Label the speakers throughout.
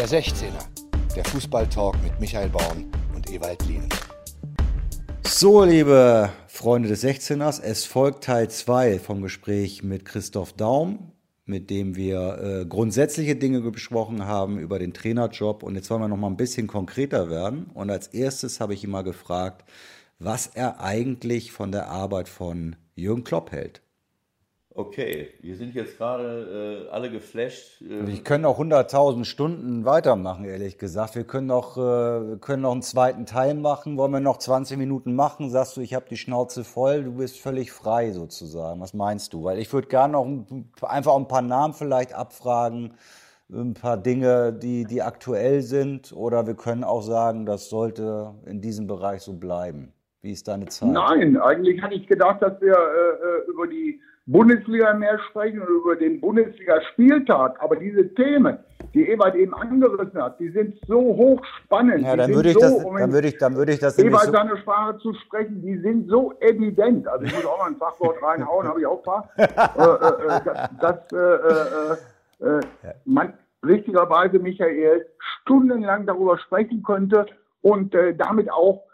Speaker 1: Der 16er, der Fußballtalk mit Michael Baum und Ewald Lien.
Speaker 2: So, liebe Freunde des 16ers, es folgt Teil 2 vom Gespräch mit Christoph Daum, mit dem wir äh, grundsätzliche Dinge besprochen haben über den Trainerjob. Und jetzt wollen wir noch mal ein bisschen konkreter werden. Und als erstes habe ich ihn mal gefragt, was er eigentlich von der Arbeit von Jürgen Klopp hält.
Speaker 3: Okay, wir sind jetzt gerade äh, alle geflasht.
Speaker 2: Äh wir können auch 100.000 Stunden weitermachen, ehrlich gesagt. Wir können noch, äh, können noch einen zweiten Teil machen. Wollen wir noch 20 Minuten machen? Sagst du, ich habe die Schnauze voll, du bist völlig frei sozusagen. Was meinst du? Weil ich würde gerne noch ein, einfach ein paar Namen vielleicht abfragen, ein paar Dinge, die, die aktuell sind. Oder wir können auch sagen, das sollte in diesem Bereich so bleiben. Wie ist deine Zeit?
Speaker 4: Nein, eigentlich hatte ich gedacht, dass wir äh, äh über die Bundesliga mehr sprechen und über den Bundesligaspieltag. Aber diese Themen, die Ewald eben angerissen hat, die sind so hochspannend.
Speaker 2: Ja, dann würde ich, so, das, dann würde ich, dann würde ich das
Speaker 4: Ewald so seine Sprache zu sprechen, die sind so evident. Also ich muss auch mal ein Fachwort reinhauen, habe ich auch ein paar. äh, äh, äh dass, dass äh, äh man richtigerweise, Michael, stundenlang darüber sprechen könnte und damit auch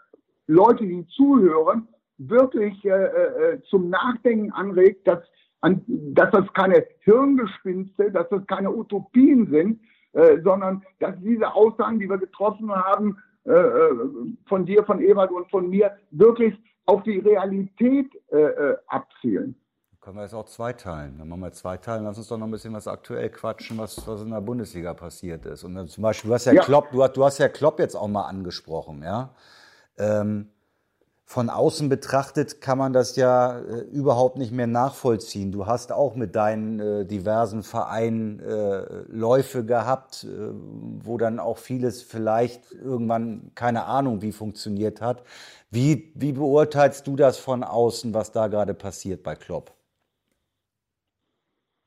Speaker 4: Leute, die zuhören, wirklich äh, äh, zum Nachdenken anregt, dass, an, dass das keine Hirngespinste, dass das keine Utopien sind, äh, sondern dass diese Aussagen, die wir getroffen haben, äh, äh von dir, von Ewald und von mir, wirklich auf die Realität äh, abzielen.
Speaker 2: Können wir jetzt auch zweiteilen. Dann machen wir zweiteilen. Lass uns doch noch ein bisschen was aktuell quatschen, was, was in der Bundesliga passiert ist. Und dann zum Beispiel, du hast ja, ja. Klopp, du, du hast ja Klopp jetzt auch mal angesprochen, ja. Ähm, von außen betrachtet kann man das ja äh, überhaupt nicht mehr nachvollziehen. Du hast auch mit deinen äh, diversen Vereinen äh, Läufe gehabt, äh, wo dann auch vieles vielleicht irgendwann keine Ahnung wie funktioniert hat. Wie, wie beurteilst du das von außen, was da gerade passiert bei Klopp?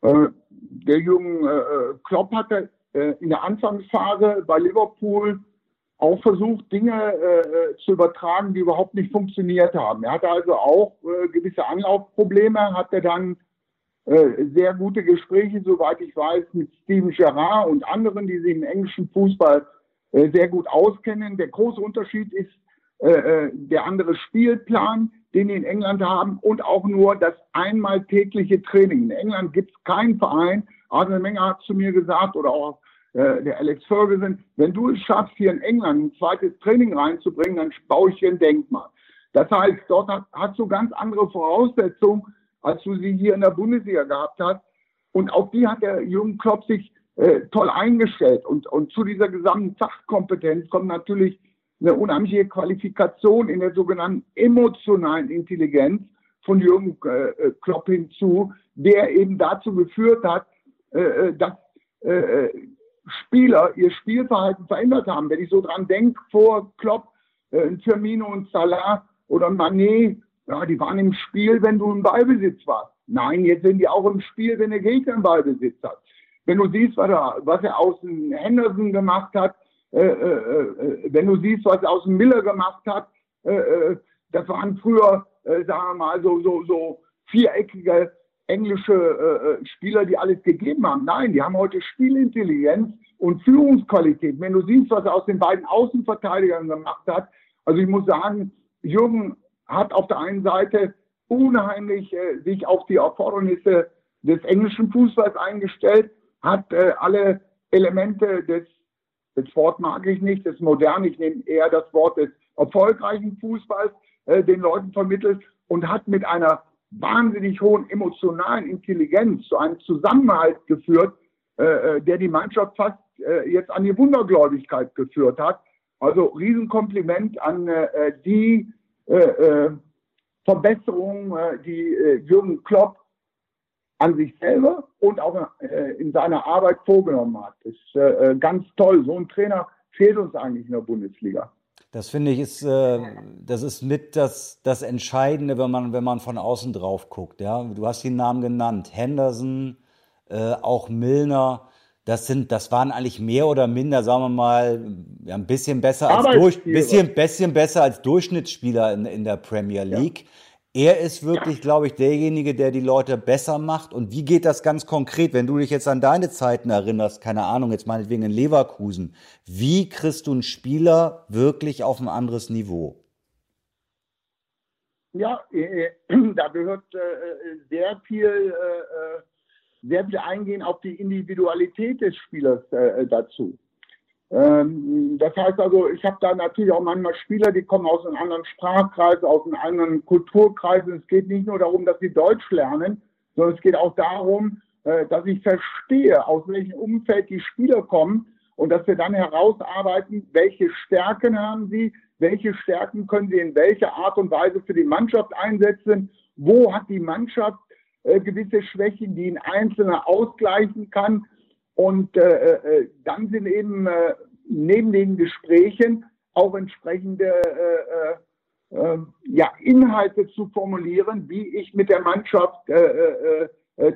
Speaker 4: Äh, der Jürgen äh, Klopp hatte in der Anfangsphase bei Liverpool auch versucht, Dinge äh, zu übertragen, die überhaupt nicht funktioniert haben. Er hatte also auch äh, gewisse Anlaufprobleme, hatte dann äh, sehr gute Gespräche, soweit ich weiß, mit Steven Gerrard und anderen, die sich im englischen Fußball äh, sehr gut auskennen. Der große Unterschied ist äh, äh, der andere Spielplan, den die in England haben und auch nur das einmal tägliche Training. In England gibt es keinen Verein, Arne Menger hat zu mir gesagt, oder auch äh, der Alex Ferguson, wenn du es schaffst, hier in England ein zweites Training reinzubringen, dann baue ich hier ein Denkmal. Das heißt, dort hat, hast du ganz andere Voraussetzungen, als du sie hier in der Bundesliga gehabt hast. Und auf die hat der Jürgen Klopp sich äh, toll eingestellt. Und, und zu dieser gesamten Fachkompetenz kommt natürlich eine unheimliche Qualifikation in der sogenannten emotionalen Intelligenz von Jürgen äh, äh Klopp hinzu, der eben dazu geführt hat, äh, äh dass Spieler ihr Spielverhalten verändert haben. Wenn ich so dran denke, vor Klopp, äh, Firmino und Salah oder Manet, ja, die waren im Spiel, wenn du im Ballbesitz warst. Nein, jetzt sind die auch im Spiel, wenn der Gegner im Ballbesitz hat. Wenn du siehst, was er, was er aus dem Henderson gemacht hat, äh, äh, äh wenn du siehst, was er aus dem Miller gemacht hat, äh, äh, das waren früher, sagen wir mal, so, so, so viereckige englische äh, äh, Spieler, die alles gegeben haben. Nein, die haben heute Spielintelligenz und Führungsqualität. Wenn du siehst, was er aus den beiden Außenverteidigern gemacht hat, also ich muss sagen, Jürgen hat auf der einen Seite unheimlich äh, sich auf die Erfordernisse des englischen Fußballs eingestellt, hat äh, alle Elemente des, das Wort mag ich nicht, des modernen, ich nehme eher das Wort des erfolgreichen Fußballs äh, den Leuten vermittelt und hat mit einer wahnsinnig hohen emotionalen Intelligenz zu einem Zusammenhalt geführt, äh, äh, der die Mannschaft fast äh, jetzt an die Wundergläubigkeit geführt hat. Also Riesenkompliment an äh, die äh, äh Verbesserung, die Jürgen Klopp an sich selber und auch in seiner Arbeit vorgenommen hat. Das ist ganz toll. So ein Trainer fehlt uns eigentlich in der Bundesliga.
Speaker 2: Das finde ich ist, äh, das ist mit das, das Entscheidende, wenn man, wenn man von außen drauf guckt. Ja, du hast die Namen genannt, Henderson, äh, auch Milner. Das sind, das waren eigentlich mehr oder minder, sagen wir mal, ja, ein bisschen besser als durch, bisschen, bisschen besser als Durchschnittsspieler in, in der Premier League. Ja. Er ist wirklich, glaube ich, derjenige, der die Leute besser macht. Und wie geht das ganz konkret, wenn du dich jetzt an deine Zeiten erinnerst, keine Ahnung, jetzt meinetwegen in Leverkusen, wie kriegst du einen Spieler wirklich auf ein anderes Niveau?
Speaker 4: Ja, äh, äh da gehört äh, sehr viel, äh, äh, sehr viel Eingehen auf die Individualität des Spielers äh, dazu. Ähm, das heißt also, ich habe da natürlich auch manchmal Spieler, die kommen aus einem anderen Sprachkreis, aus einem anderen Kulturkreis. Und es geht nicht nur darum, dass sie Deutsch lernen, sondern es geht auch darum, äh, dass ich verstehe, aus welchem Umfeld die Spieler kommen und dass wir dann herausarbeiten, welche Stärken haben sie, welche Stärken können sie in welcher Art und Weise für die Mannschaft einsetzen, wo hat die Mannschaft äh, gewisse Schwächen, die ein Einzelner ausgleichen kann und äh, äh, dann sind eben äh, neben den Gesprächen auch entsprechende äh, äh, ja, Inhalte zu formulieren, wie ich mit der Mannschaft äh,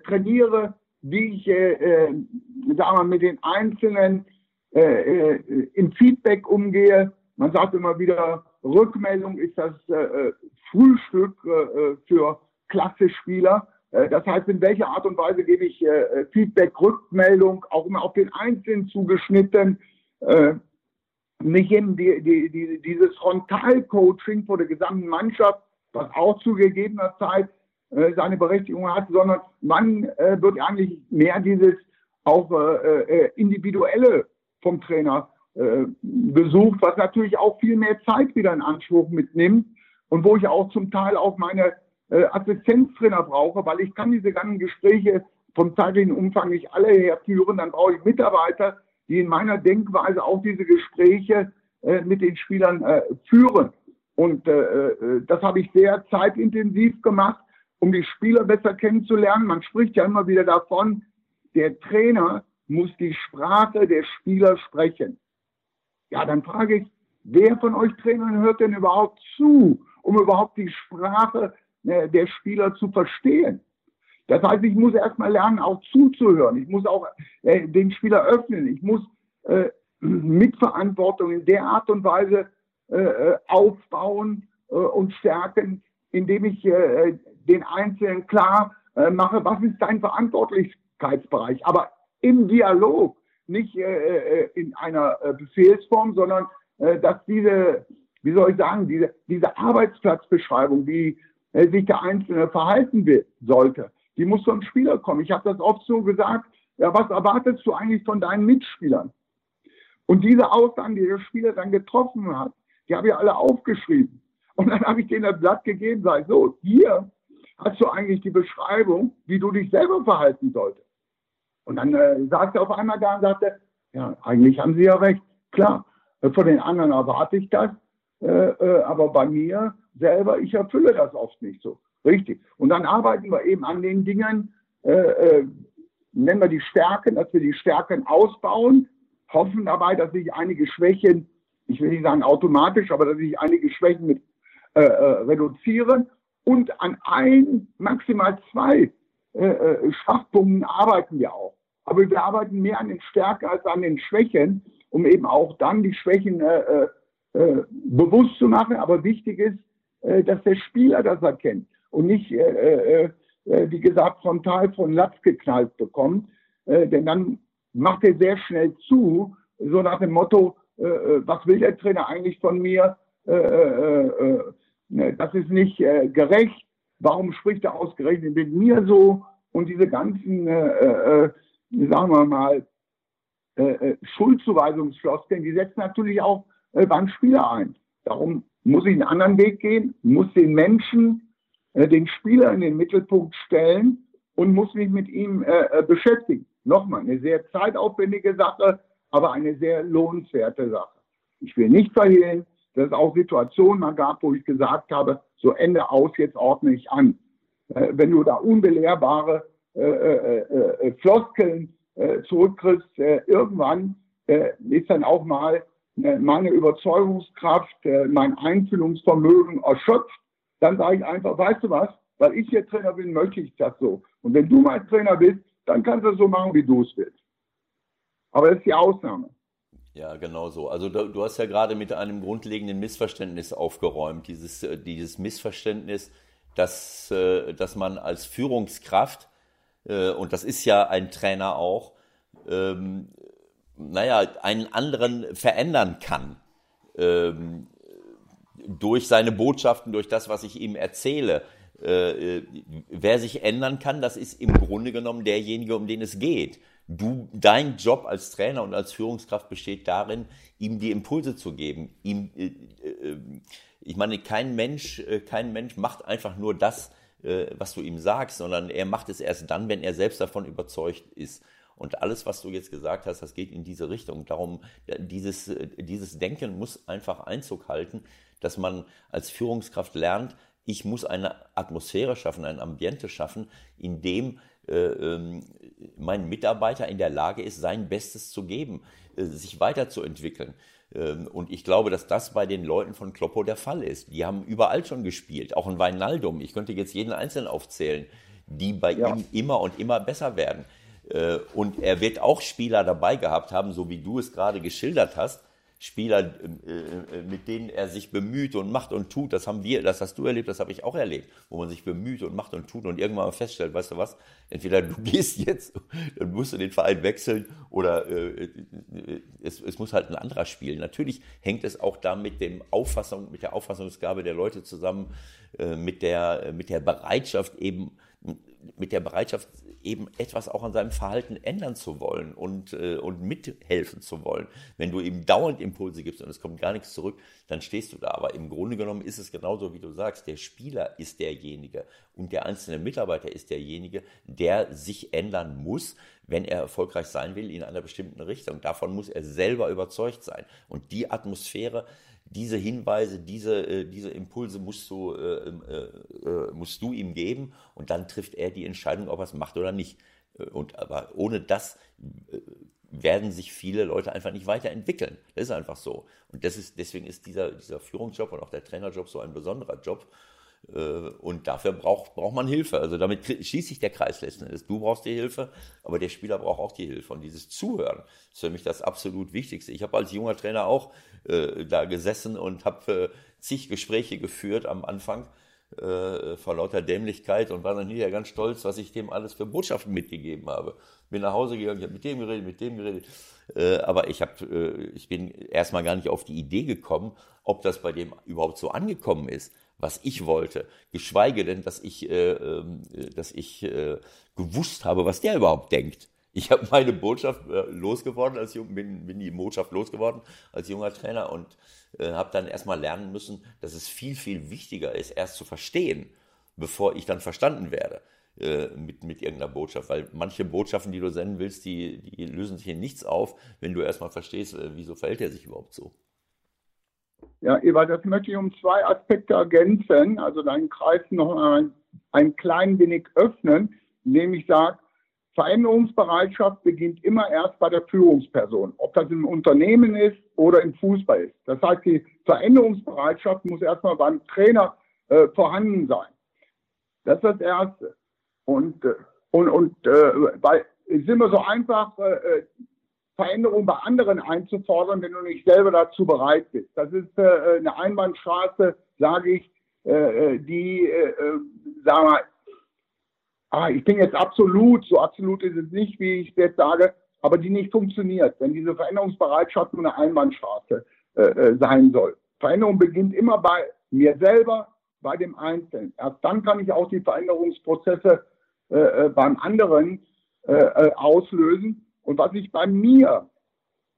Speaker 4: trainiere, wie ich sagen wir, mit den Einzelnen in Feedback umgehe. Man sagt immer wieder, Rückmeldung ist das Frühstück für Klasse-Spieler. Äh, das heißt, in welcher Art und Weise gebe ich äh, Feedback, Rückmeldung, auch immer auf den Einzelnen zugeschnitten. Äh, nicht eben die, die, die, dieses Frontalcoaching vor der gesamten Mannschaft, was auch zu gegebener Zeit äh, seine Berechtigung hat, sondern man äh, wird eigentlich mehr dieses auch äh, äh individuelle vom Trainer äh, besucht, was natürlich auch viel mehr Zeit wieder in Anspruch mitnimmt und wo ich auch zum Teil auch meine äh, Assistenztrainer brauche, weil ich kann diese ganzen Gespräche vom zeitlichen Umfang nicht alle herführen. Dann brauche ich Mitarbeiter, die in meiner Denkweise auch diese Gespräche äh, mit den Spielern äh, führen. Und äh, äh, das habe ich sehr zeitintensiv gemacht, um die Spieler besser kennenzulernen. Man spricht ja immer wieder davon, der Trainer muss die Sprache der Spieler sprechen. Ja, dann frage ich, wer von euch Trainern hört denn überhaupt zu, um überhaupt die Sprache der Spieler zu verstehen. Das heißt, ich muss erstmal lernen, auch zuzuhören. Ich muss auch äh, den Spieler öffnen. Ich muss äh, Mitverantwortung in der Art und Weise äh, äh aufbauen äh, und stärken, indem ich äh, den Einzelnen klar äh, mache, was ist dein Verantwortlichkeitsbereich. Aber im Dialog, nicht äh, in einer Befehlsform, sondern äh, dass diese, wie soll ich sagen, diese, diese Arbeitsplatzbeschreibung, die äh, sich der Einzelne verhalten will, sollte. Die muss vom Spieler kommen. Ich habe das oft so gesagt, ja, was erwartest du eigentlich von deinen Mitspielern? Und diese Aussagen, die der Spieler dann getroffen hat, die habe ich alle aufgeschrieben. Und dann habe ich denen das Blatt gegeben, sage so, hier hast du eigentlich die Beschreibung, wie du dich selber verhalten solltest. Und dann äh, sagte er auf einmal da und sagte, ja, eigentlich haben sie ja recht. Klar, äh, von den anderen erwarte ich das, äh, äh, aber bei mir selber, ich erfülle das oft nicht so. Richtig. Und dann arbeiten wir eben an den Dingen, äh, äh, nennen wir die Stärken, dass wir die Stärken ausbauen, hoffen dabei, dass sich einige Schwächen, ich will nicht sagen automatisch, aber dass sich einige Schwächen mit äh, äh, reduzieren und an ein, maximal zwei äh, äh, Schwachpunkten arbeiten wir auch. Aber wir arbeiten mehr an den Stärken als an den Schwächen, um eben auch dann die Schwächen äh, äh, äh bewusst zu machen. Aber wichtig ist, dass der Spieler das erkennt und nicht, äh, äh, äh, wie gesagt, frontal von Latz geknallt bekommt. Äh, denn dann macht er sehr schnell zu, so nach dem Motto, äh, äh was will der Trainer eigentlich von mir? Äh, äh, äh, ne, das ist nicht äh, gerecht. Warum spricht er ausgerechnet mit mir so? Und diese ganzen, äh, äh, sagen wir mal, äh, Schuldzuweisungsfloskeln, die setzen natürlich auch äh, beim Spieler ein. Darum muss ich einen anderen Weg gehen, muss den Menschen, äh, den Spieler in den Mittelpunkt stellen und muss mich mit ihm äh, äh, beschäftigen. Nochmal, eine sehr zeitaufwendige Sache, aber eine sehr lohnenswerte Sache. Ich will nicht verhehlen, dass es auch Situationen mal gab, wo ich gesagt habe, so Ende aus, jetzt ordne ich an. Äh, wenn du da unbelehrbare äh, äh, Floskeln zurückkriegst, irgendwann ist dann auch mal meine Überzeugungskraft, äh, mein Einfühlungsvermögen erschöpft, dann sage ich einfach, weißt du was, weil ich hier Trainer bin, möchte ich das so. Und wenn du mein Trainer bist, dann kannst du es so machen, wie du es willst. Aber das ist die Ausnahme.
Speaker 3: Ja, genau so. Also du, du, hast ja gerade mit einem grundlegenden Missverständnis aufgeräumt. Dieses, äh, dieses Missverständnis, dass, äh, dass man als Führungskraft, äh, und das ist ja ein Trainer auch, ähm, naja, einen anderen verändern kann. Ähm, durch seine Botschaften, durch das, was ich ihm erzähle. Äh, wer sich ändern kann, das ist im Grunde genommen derjenige, um den es geht. Du, dein Job als Trainer und als Führungskraft besteht darin, ihm die Impulse zu geben. Ihm, äh, äh, ich meine, kein Mensch, äh, kein Mensch macht einfach nur das, äh, was du ihm sagst, sondern er macht es erst dann, wenn er selbst davon überzeugt ist. Und alles, was du jetzt gesagt hast, das geht in diese Richtung. Darum, äh, dieses, dieses Denken muss einfach Einzug halten, dass man als Führungskraft lernt, ich muss eine Atmosphäre schaffen, ein Ambiente schaffen, in dem äh, ähm, mein Mitarbeiter in der Lage ist, sein Bestes zu geben, äh, sich weiterzuentwickeln. Ähm, und ich glaube, dass das bei den Leuten von Kloppo der Fall ist. Die haben überall schon gespielt, auch in Weinaldum. Ich könnte jetzt jeden Einzelnen aufzählen, die bei ja. ihm immer und immer besser werden. Äh, und er wird auch Spieler dabei gehabt haben, so wie du es gerade geschildert hast, Spieler, äh, äh, mit denen er sich bemüht und macht und tut. Das haben wir, das hast du erlebt, das habe ich auch erlebt, wo man sich bemüht und macht und tut und irgendwann feststellt, weißt du was, entweder du gehst jetzt, dann musst du den Verein wechseln oder es, es muss halt ein anderer spielen. Natürlich hängt es auch da mit dem Auffassung, mit der Auffassungsgabe der Leute zusammen, mit der, mit der Bereitschaft eben, mit der Bereitschaft eben etwas auch an seinem Verhalten ändern zu wollen und, äh, und mithelfen zu wollen. Wenn du ihm dauernd Impulse gibst und es kommt gar nichts zurück, dann stehst du da. Aber im Grunde genommen ist es genauso, wie du sagst. Der Spieler ist derjenige und der einzelne Mitarbeiter ist derjenige, der sich ändern muss, wenn er erfolgreich sein will in einer bestimmten Richtung. Davon muss er selber überzeugt sein. Und die Atmosphäre, diese Hinweise, diese, äh, diese Impulse musst du, äh, äh, äh, musst du ihm geben und dann trifft er die Entscheidung, ob er es macht oder nicht. Äh, und aber ohne das äh, werden sich viele Leute einfach nicht weiterentwickeln. Das ist einfach so. Und das ist, deswegen ist dieser, dieser Führungsjob und auch der Trainerjob so ein besonderer Job. Und dafür braucht, braucht man Hilfe. Also damit schließt sich der Kreis letzten Endes. Du brauchst die Hilfe, aber der Spieler braucht auch die Hilfe. Und dieses Zuhören ist für mich das absolut Wichtigste. Ich habe als junger Trainer auch äh, da gesessen und habe äh, zig Gespräche geführt am Anfang äh, vor lauter Dämlichkeit und war dann hinterher ganz stolz, was ich dem alles für Botschaften mitgegeben habe. Bin nach Hause gegangen, ich habe mit dem geredet, mit dem geredet. Äh, aber ich, hab, äh, ich bin erstmal gar nicht auf die Idee gekommen, ob das bei dem überhaupt so angekommen ist, was ich wollte. Geschweige denn, dass ich, äh, ähm, dass ich äh, gewusst habe, was der überhaupt denkt. Ich habe meine Botschaft äh, losgeworden als jung, bin, bin die Botschaft losgeworden als junger Trainer und äh, habe dann erstmal lernen müssen, dass es viel, viel wichtiger ist, erst zu verstehen, bevor ich dann verstanden werde äh, mit, mit irgendeiner Botschaft. Weil manche Botschaften, die du senden willst, die, die lösen sich in nichts auf, wenn du erstmal verstehst, äh, wieso verhält er sich überhaupt so.
Speaker 4: Ja, Eva, das möchte ich um zwei Aspekte ergänzen, also deinen Kreis noch ein, ein klein wenig öffnen, indem ich sage, Veränderungsbereitschaft beginnt immer erst bei der Führungsperson, ob das im Unternehmen ist oder im Fußball ist. Das heißt, die Veränderungsbereitschaft muss erstmal beim Trainer äh, vorhanden sein. Das ist das Erste. Und, äh, und, und äh, weil es ist immer so einfach, äh, äh Veränderungen bei anderen einzufordern, wenn du nicht selber dazu bereit bist. Das ist äh, eine Einbahnstraße, sage ich, äh, die, äh, äh sagen wir, ah, ich bin jetzt absolut, so absolut ist es nicht, wie ich jetzt sage, aber die nicht funktioniert, wenn diese Veränderungsbereitschaft nur eine Einbahnstraße äh, äh, sein soll. Veränderung beginnt immer bei mir selber, bei dem Einzelnen. Erst dann kann ich auch die Veränderungsprozesse äh, äh beim anderen äh, äh, auslösen. Und was sich bei mir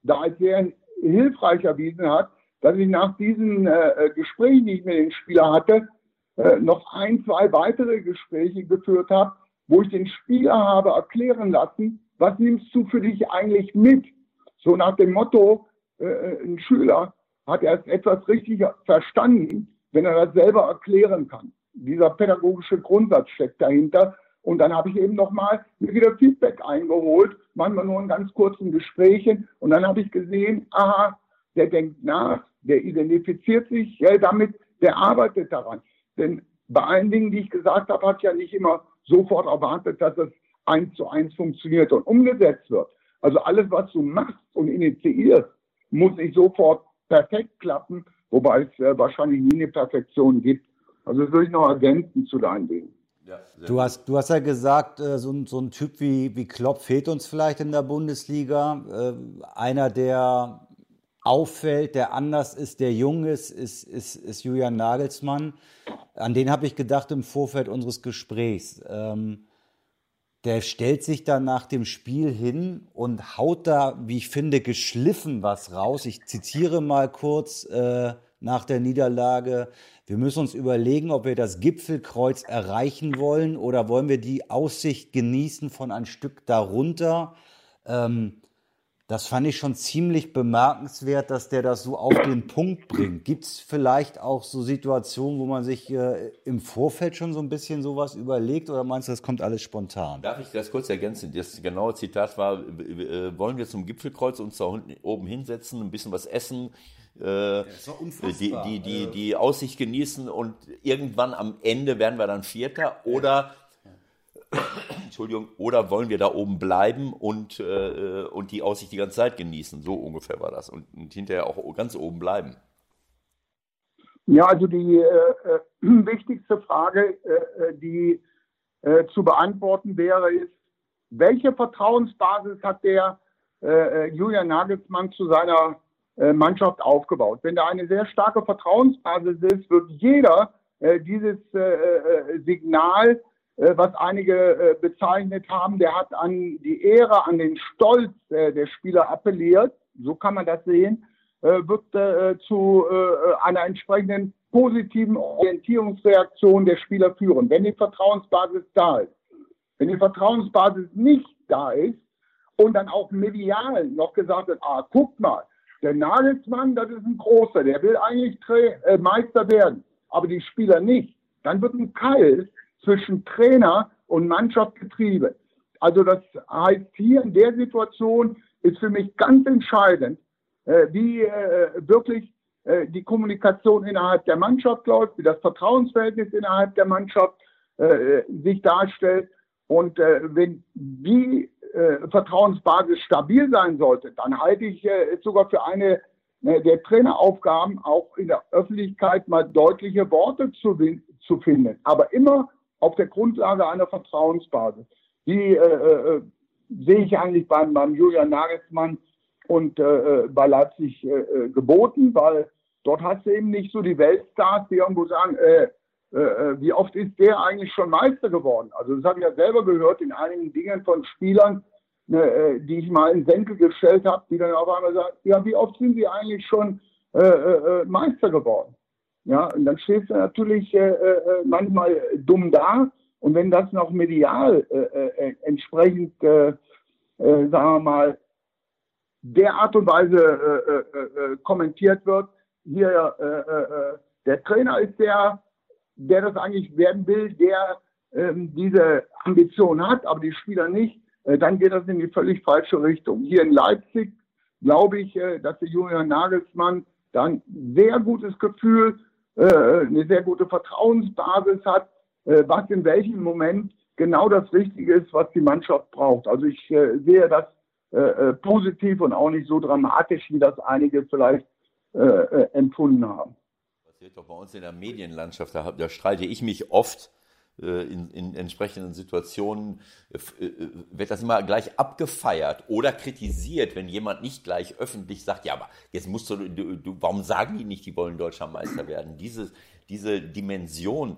Speaker 4: da sehr hilfreich erwiesen hat, dass ich nach diesen äh, Gesprächen, die ich mit den Spielern hatte, äh, noch ein, zwei weitere Gespräche geführt habe, wo ich den Spieler habe erklären lassen, was nimmst du für dich eigentlich mit? So nach dem Motto, äh, ein Schüler hat erst etwas richtig verstanden, wenn er das selber erklären kann. Dieser pädagogische Grundsatz steckt dahinter. Und dann habe ich eben nochmal wieder Feedback eingeholt, manchmal nur in ganz kurzen Gesprächen. Und dann habe ich gesehen, aha, der denkt nach, der identifiziert sich ja, damit, der arbeitet daran. Denn bei allen Dingen, die ich gesagt habe, hat ja nicht immer sofort erwartet, dass es eins zu eins funktioniert und umgesetzt wird. Also alles, was du machst und initiierst, muss nicht sofort perfekt klappen, wobei es äh, wahrscheinlich nie eine Perfektion gibt. Also das würde ich noch ergänzen zu deinen Dingen.
Speaker 2: Ja, du, hast, du hast ja gesagt, äh, so, ein, so ein Typ wie, wie Klopp fehlt uns vielleicht in der Bundesliga. Äh, einer, der auffällt, der anders ist, der jung ist, ist, ist, ist Julian Nagelsmann. An den habe ich gedacht im Vorfeld unseres Gesprächs. Ähm, der stellt sich dann nach dem Spiel hin und haut da, wie ich finde, geschliffen was raus. Ich zitiere mal kurz äh, nach der Niederlage. Wir müssen uns überlegen, ob wir das Gipfelkreuz erreichen wollen oder wollen wir die Aussicht genießen von ein Stück darunter. Ähm, das fand ich schon ziemlich bemerkenswert, dass der das so auf den Punkt bringt. Gibt es vielleicht auch so Situationen, wo man sich äh, im Vorfeld schon so ein bisschen sowas überlegt oder meinst du, das kommt alles spontan?
Speaker 3: Darf ich das kurz ergänzen? Das genaue Zitat war, äh, wollen wir zum Gipfelkreuz uns da oben hinsetzen, ein bisschen was essen, äh, die, die, die, die Aussicht genießen und irgendwann am Ende werden wir dann Vierter oder Entschuldigung, oder wollen wir da oben bleiben und, äh, und die Aussicht die ganze Zeit genießen? So ungefähr war das. Und, und hinterher auch ganz oben bleiben.
Speaker 4: Ja, also die äh, äh wichtigste Frage, äh, äh, die äh, zu beantworten wäre, ist, welche Vertrauensbasis hat der Julian Nagelsmann zu seiner Mannschaft aufgebaut? Wenn da eine sehr starke Vertrauensbasis ist, wird jeder dieses Signal äh, was einige äh, bezeichnet haben, der hat an die Ehre, an den Stolz äh, der Spieler appelliert, so kann man das sehen, wird zu einer entsprechenden positiven Orientierungsreaktion der Spieler führen, wenn die Vertrauensbasis da ist. Wenn die Vertrauensbasis nicht da ist und dann auch medial noch gesagt wird, ah, guck mal, der Nagelsmann, das ist ein großer, der will eigentlich Meister werden, aber die Spieler nicht, dann wird ein Keil zwischen Trainer und Mannschaft getrieben. Also das heißt, hier in der Situation ist für mich ganz entscheidend, äh, wie äh, wirklich äh, die Kommunikation innerhalb der Mannschaft läuft, wie das Vertrauensverhältnis innerhalb der Mannschaft äh, sich darstellt. Und äh, wenn die äh, Vertrauensbasis stabil sein sollte, dann halte ich es sogar für eine der Traineraufgaben, auch in der Öffentlichkeit mal deutliche Worte zu, zu finden. Aber immer auf der Grundlage einer Vertrauensbasis. Die äh, äh, sehe ich eigentlich beim, beim Julian Nagelsmann und äh, äh bei Leipzig äh, äh, geboten, weil dort hast du eben nicht so die Weltstars, die irgendwo sagen, äh, äh, wie oft ist der eigentlich schon Meister geworden? Also das habe ich ja selber gehört in einigen Dingen von Spielern, äh, die ich mal in Senkel gestellt habe, die dann auf einmal sagen, ja, wie oft sind sie eigentlich schon äh, äh, Meister geworden? Ja, und dann stehst du natürlich äh, äh, manchmal dumm da. Und wenn das noch medial äh, äh, entsprechend, äh, sagen wir mal, der Art und Weise kommentiert wird, hier der Trainer ist der, der das eigentlich werden will, der ähm, diese Ambition hat, aber die Spieler nicht, dann geht das in die völlig falsche Richtung. Hier in Leipzig glaube ich, dass der Julian Nagelsmann dann sehr gutes Gefühl eine sehr gute Vertrauensbasis hat, äh, was in welchem Moment genau das Richtige ist, was die Mannschaft braucht. Also ich äh, sehe das positiv und auch nicht so dramatisch, wie das einige vielleicht empfunden haben.
Speaker 3: Passiert doch bei uns in der Medienlandschaft, da, da streite ich mich oft äh, in, in entsprechenden Situationen äh, äh, wird das immer gleich abgefeiert oder kritisiert, wenn jemand nicht gleich öffentlich sagt, ja, aber jetzt musst du, du, du warum sagen die nicht, die wollen deutscher Meister werden? Diese, diese Dimension,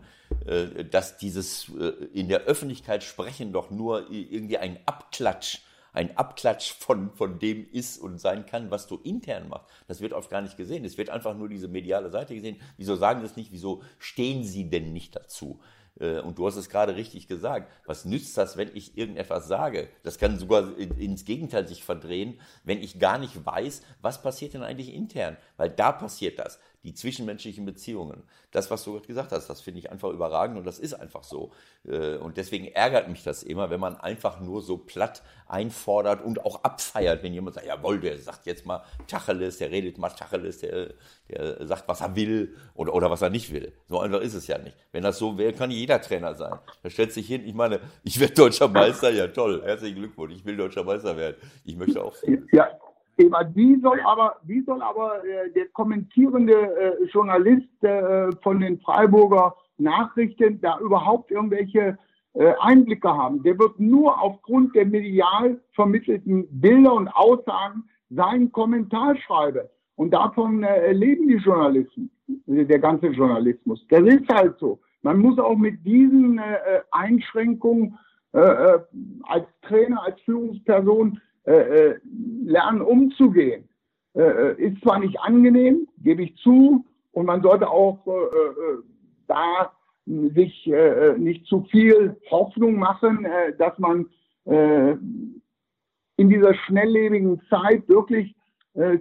Speaker 3: dass dieses in der Öffentlichkeit sprechen doch nur irgendwie ein Abklatsch ein Abklatsch von, von dem ist und sein kann, was du intern machst. Das wird oft gar nicht gesehen. Es wird einfach nur diese mediale Seite gesehen. Wieso sagen sie es nicht? Wieso stehen sie denn nicht dazu? Äh, und du hast es gerade richtig gesagt. Was nützt das, wenn ich irgendetwas sage? Das kann sogar ins Gegenteil sich verdrehen, wenn ich gar nicht weiß, was passiert denn eigentlich intern. Weil da passiert das die zwischenmenschlichen Beziehungen. Das, was du gerade gesagt hast, das finde ich einfach überragend und das ist einfach so. Äh, und deswegen ärgert mich das immer, wenn man einfach nur so platt einfordert und auch abfeiert, wenn jemand sagt, jawohl, der sagt jetzt mal Tacheles, der redet mal Tacheles, der, der sagt, was er will oder, oder was er nicht will. So einfach ist es ja nicht. Wenn das so wäre, kann jeder Trainer sein. Da stellt sich hin, ich meine, ich werde deutscher Meister, ja toll, herzlichen Glückwunsch, ich will deutscher Meister werden. Ich möchte auch.
Speaker 4: Ja, wie soll aber, wie soll aber äh, der kommentierende äh, Journalist äh, von den Freiburger Nachrichten da überhaupt irgendwelche äh, Einblicke haben. Der wird nur aufgrund der medial vermittelten Bilder und Aussagen seinen Kommentar schreiben. Und davon äh, leben die Journalisten, der ganze Journalismus. Das ist halt so. Man muss auch mit diesen äh, äh Einschränkungen äh, äh, als Trainer, als Führungsperson äh, lernen umzugehen. ist zwar nicht angenehm, gebe ich zu, und man sollte auch da sich nicht zu viel Hoffnung machen, dass man in dieser schnelllebigen Zeit wirklich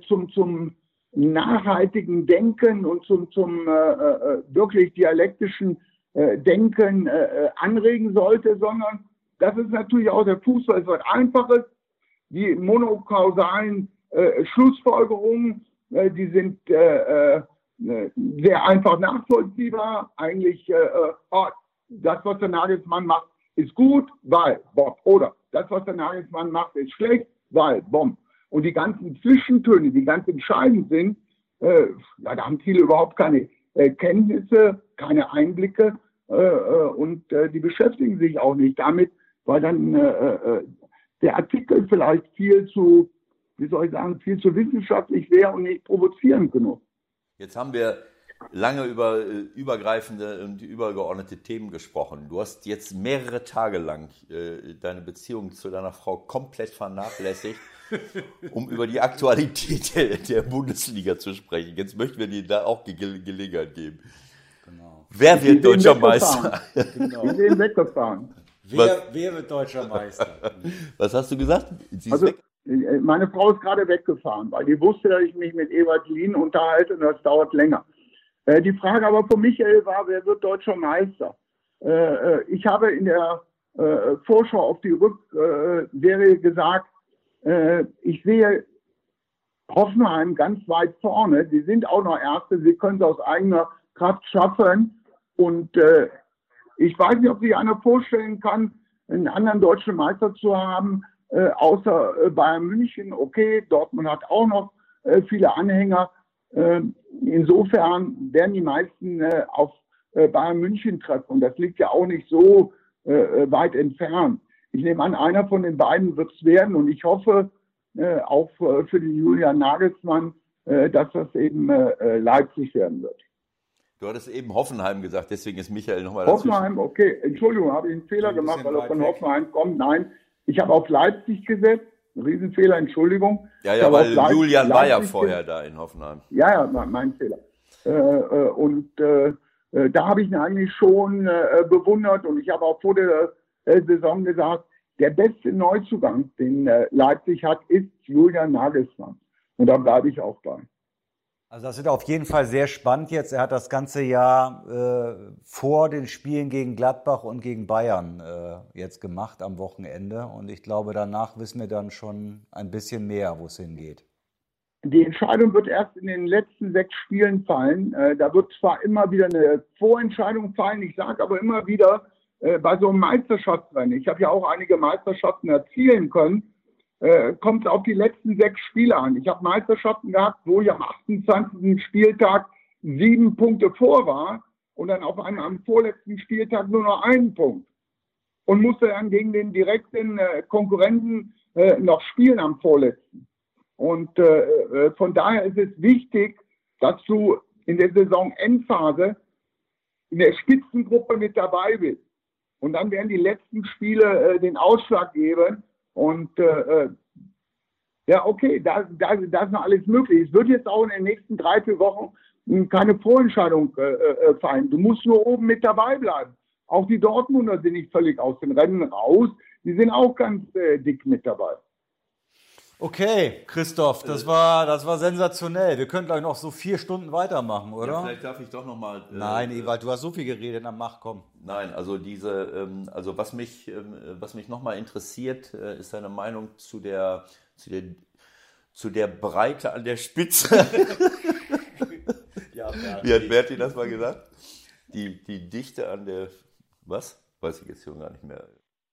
Speaker 4: zum, zum nachhaltigen Denken und zum, zum wirklich dialektischen Denken anregen sollte, sondern das ist natürlich auch der Fußball etwas Einfaches. Die monokausalen äh, Schlussfolgerungen, äh, die sind äh, äh sehr einfach nachvollziehbar. Eigentlich, oh, das, was der Nagelsmann macht, ist gut, weil Bob. Oder das, was der Nagelsmann macht, ist schlecht, weil Bomb. Und die ganzen Zwischentöne, die ganz entscheidend sind, äh, ja, da haben viele überhaupt keine äh, Kenntnisse, keine Einblicke äh, und die beschäftigen sich auch nicht damit, weil dann der Artikel vielleicht viel zu, wie soll ich sagen, viel zu wissenschaftlich wäre und nicht provozierend genug.
Speaker 3: Jetzt haben wir lange über äh, übergreifende und übergeordnete Themen gesprochen. Du hast jetzt mehrere Tage lang äh, deine Beziehung zu deiner Frau komplett vernachlässigt, um über die Aktualität der, der, Bundesliga zu sprechen. Jetzt möchten wir dir da auch Ge Gelegenheit geben. Genau. Wer wird deutscher Meister?
Speaker 4: Genau. Wir sind weggefahren.
Speaker 2: Wer, wird deutscher Meister?
Speaker 3: Was hast du gesagt?
Speaker 4: Also, äh, meine Frau ist gerade weggefahren, weil die wusste, dass ich mich mit Ewald Lien unterhalte und das dauert länger. Äh, die Frage aber von Michael war, wer wird deutscher Meister? Äh, ich habe in der Vorschau auf die Rückserie gesagt, ich sehe Hoffenheim ganz weit vorne. Die sind auch noch Erste, sie können es aus eigener Kraft schaffen. Und ich weiß nicht, ob sich einer vorstellen kann, einen anderen deutschen Meister zu haben, äh, außer äh, Bayern München. Okay, Dortmund hat auch noch äh, viele Anhänger. Ähm, insofern werden die meisten äh, auf äh, Bayern München treffen. Und das liegt ja auch nicht so äh, weit entfernt. Ich nehme an, einer von den beiden wird es werden. Und ich hoffe auch für den Julian Nagelsmann, dass das eben Leipzig werden wird.
Speaker 3: Du hattest eben Hoffenheim gesagt, deswegen ist Michael nochmal
Speaker 4: dazu. Hoffenheim, okay. Entschuldigung, habe ich einen Fehler gemacht, weil er von weg. Hoffenheim kommt. Nein, ich habe auf Leipzig gesetzt. Ein Riesenfehler, Entschuldigung.
Speaker 3: Ja, ja, weil Leipzig, Julian war ja vorher da in Hoffenheim.
Speaker 4: Ja, ja, mein, mein Fehler. Äh, äh, und äh, äh, da habe ich ihn eigentlich schon äh, bewundert und ich habe auch vor der äh, Saison gesagt, der beste Neuzugang, den Leipzig hat, ist Julian Nagelsmann. Und da bleibe ich auch bei.
Speaker 2: Also das wird auf jeden Fall sehr spannend jetzt. Er hat das ganze Jahr äh, vor den Spielen gegen Gladbach und gegen Bayern äh, jetzt gemacht am Wochenende. Und ich glaube, danach wissen wir dann schon ein bisschen mehr, wo es hingeht.
Speaker 4: Die Entscheidung wird erst in den letzten sechs Spielen fallen. Äh, da wird zwar immer wieder eine Vorentscheidung fallen, ich sage aber immer wieder, äh, bei so einem Meisterschaftsrennen, ich habe ja auch einige Meisterschaften erzielen können, äh, kommt auf die letzten sechs Spiele an. Ich habe Meisterschaften gehabt, wo ich am 28. Spieltag sieben Punkte vor war und dann auf einem am vorletzten Spieltag nur noch einen Punkt und musste dann gegen den direkten äh, Konkurrenten äh, noch spielen am vorletzten. Und äh, äh von daher ist es wichtig, dass du in der Saisonendphase in der Spitzengruppe mit dabei bist. Und dann werden die letzten Spiele äh, den Ausschlag geben, und äh, äh, ja, okay, da, da, da ist noch alles möglich. Es wird jetzt auch in den nächsten drei, vier Wochen keine Vorentscheidung äh, äh, fallen. Du musst nur oben mit dabei bleiben. Auch die Dortmunder sind nicht völlig aus den Rennen raus. Die sind auch ganz äh, dick mit dabei.
Speaker 2: Okay, Christoph, das war, das war sensationell. Wir können gleich noch so vier Stunden weitermachen, oder? Ja,
Speaker 3: vielleicht darf ich doch noch mal.
Speaker 2: Äh, Nein, Ewald, du hast so viel geredet, dann mach, komm.
Speaker 3: Nein, also diese, ähm, also was mich, ähm, was mich noch mal interessiert, äh, ist deine Meinung zu der, zu der, zu der Breite an der Spitze. ja, Wie hat Berti das mal gesagt? Die, die Dichte an der, was? Weiß ich jetzt schon gar nicht mehr.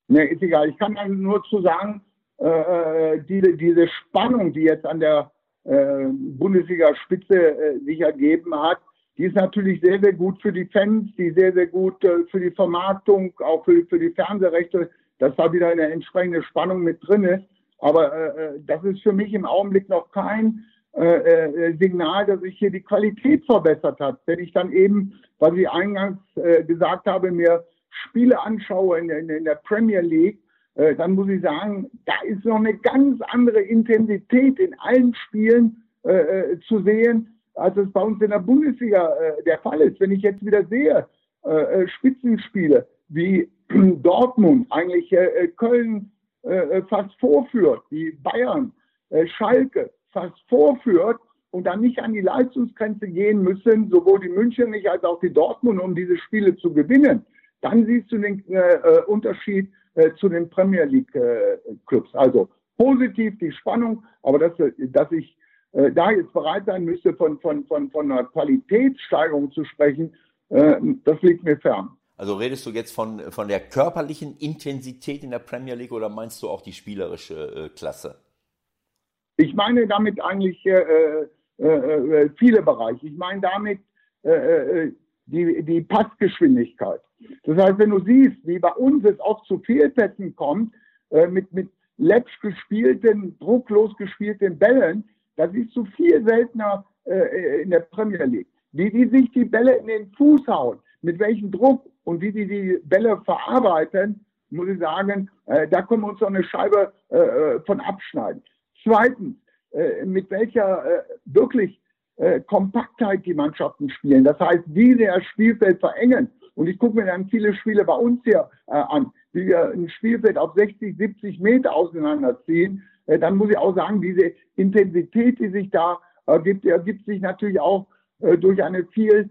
Speaker 4: Nee, ist egal. Ich kann nur zu sagen, äh, äh, diese, diese Spannung, die jetzt an der äh, Bundesliga-Spitze äh, sich ergeben hat, die ist natürlich sehr, sehr gut für die Fans, die sehr, sehr gut äh, für die Vermarktung, auch für, für die Fernsehrechte, dass da wieder eine entsprechende Spannung mit drin ist. Aber äh, das ist für mich im Augenblick noch kein äh, äh, Signal, dass sich hier die Qualität verbessert hat. Wenn ich dann eben, was ich eingangs äh, gesagt habe, mir Spiele anschaue in, in, in der Premier League, äh, dann muss ich sagen, da ist noch eine ganz andere Intensität in allen Spielen äh, äh, zu sehen, als es bei uns in der Bundesliga äh, der Fall ist. Wenn ich jetzt wieder sehe, äh, Spitzenspiele wie Dortmund, eigentlich Köln fast vorführt, wie Bayern, Schalke fast vorführt und dann nicht an die Leistungsgrenze gehen müssen, sowohl die München nicht als auch die Dortmund, um diese Spiele zu gewinnen, dann siehst du den äh, Unterschied äh, zu den Premier League äh, Clubs. Also positiv die Spannung, aber dass, dass ich äh, da jetzt bereit sein müsste, von, von, von, von einer Qualitätssteigerung zu sprechen, das liegt mir fern.
Speaker 3: Also redest du jetzt von, von der körperlichen Intensität in der Premier League oder meinst du auch die spielerische Klasse?
Speaker 4: Ich meine damit eigentlich viele Bereiche. Ich meine damit die, die Passgeschwindigkeit. Das heißt, wenn du siehst, wie bei uns es oft zu Fehlpässen kommt, mit, mit läppsch gespielten, drucklos gespielten Bällen, das ist du viel seltener in der Premier League. Wie die sich die Bälle in den Fuß hauen, mit welchem Druck und wie die die Bälle verarbeiten, muss ich sagen, äh, da können wir uns noch eine Scheibe äh, äh von abschneiden. Zweitens, äh, mit welcher äh, wirklich äh, Kompaktheit die Mannschaften spielen. Das heißt, wie sie das Spielfeld verengen. Und ich gucke mir dann viele Spiele bei uns hier an, wie wir ein Spielfeld auf 60, 70 Meter auseinanderziehen. dann muss ich auch sagen, diese Intensität, die sich da ergibt, ergibt sich natürlich auch durch eine viel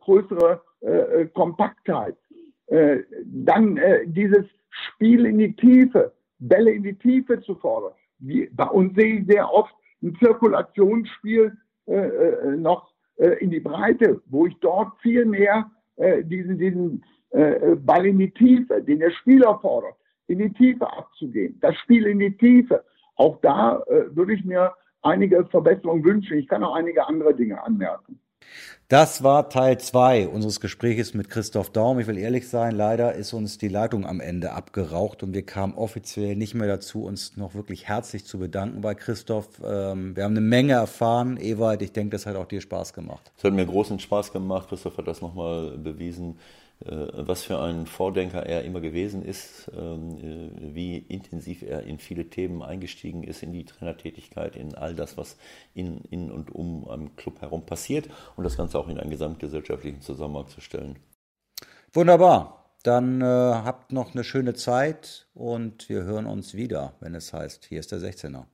Speaker 4: größere äh, äh, Kompaktheit. Äh, dann äh, dieses Spiel in die Tiefe, Bälle in die Tiefe zu fordern. Wie, bei uns sehe ich sehr oft ein Zirkulationsspiel äh, äh, noch in die Breite, wo ich dort viel mehr diesen, diesen Ball in die Tiefe, den der Spieler fordert, in die Tiefe abzugehen. Das Spiel in die Tiefe. Auch da würde ich mir einige Verbesserungen wünschen. Ich kann auch einige andere Dinge anmerken.
Speaker 2: Das war Teil 2 unseres Gespräches mit Christoph Daum. Ich will ehrlich sein, leider ist uns die Leitung am Ende abgeraucht und wir kamen offiziell nicht mehr dazu, uns noch wirklich herzlich zu bedanken bei Christoph. Ähm, wir haben eine Menge erfahren. Ewald, ich denke, das hat auch dir Spaß gemacht.
Speaker 3: Es hat mir großen Spaß gemacht. Christoph hat das nochmal bewiesen was für ein Vordenker er immer gewesen ist, ähm, äh, wie intensiv er in viele Themen eingestiegen ist, in die Trainertätigkeit, in all das, was in, in und um einem Club herum passiert und das Ganze auch in einen gesamtgesellschaftlichen Zusammenhang zu stellen.
Speaker 2: Wunderbar. Dann äh, habt noch eine schöne Zeit und wir hören uns wieder, wenn es heißt, hier ist der 16er.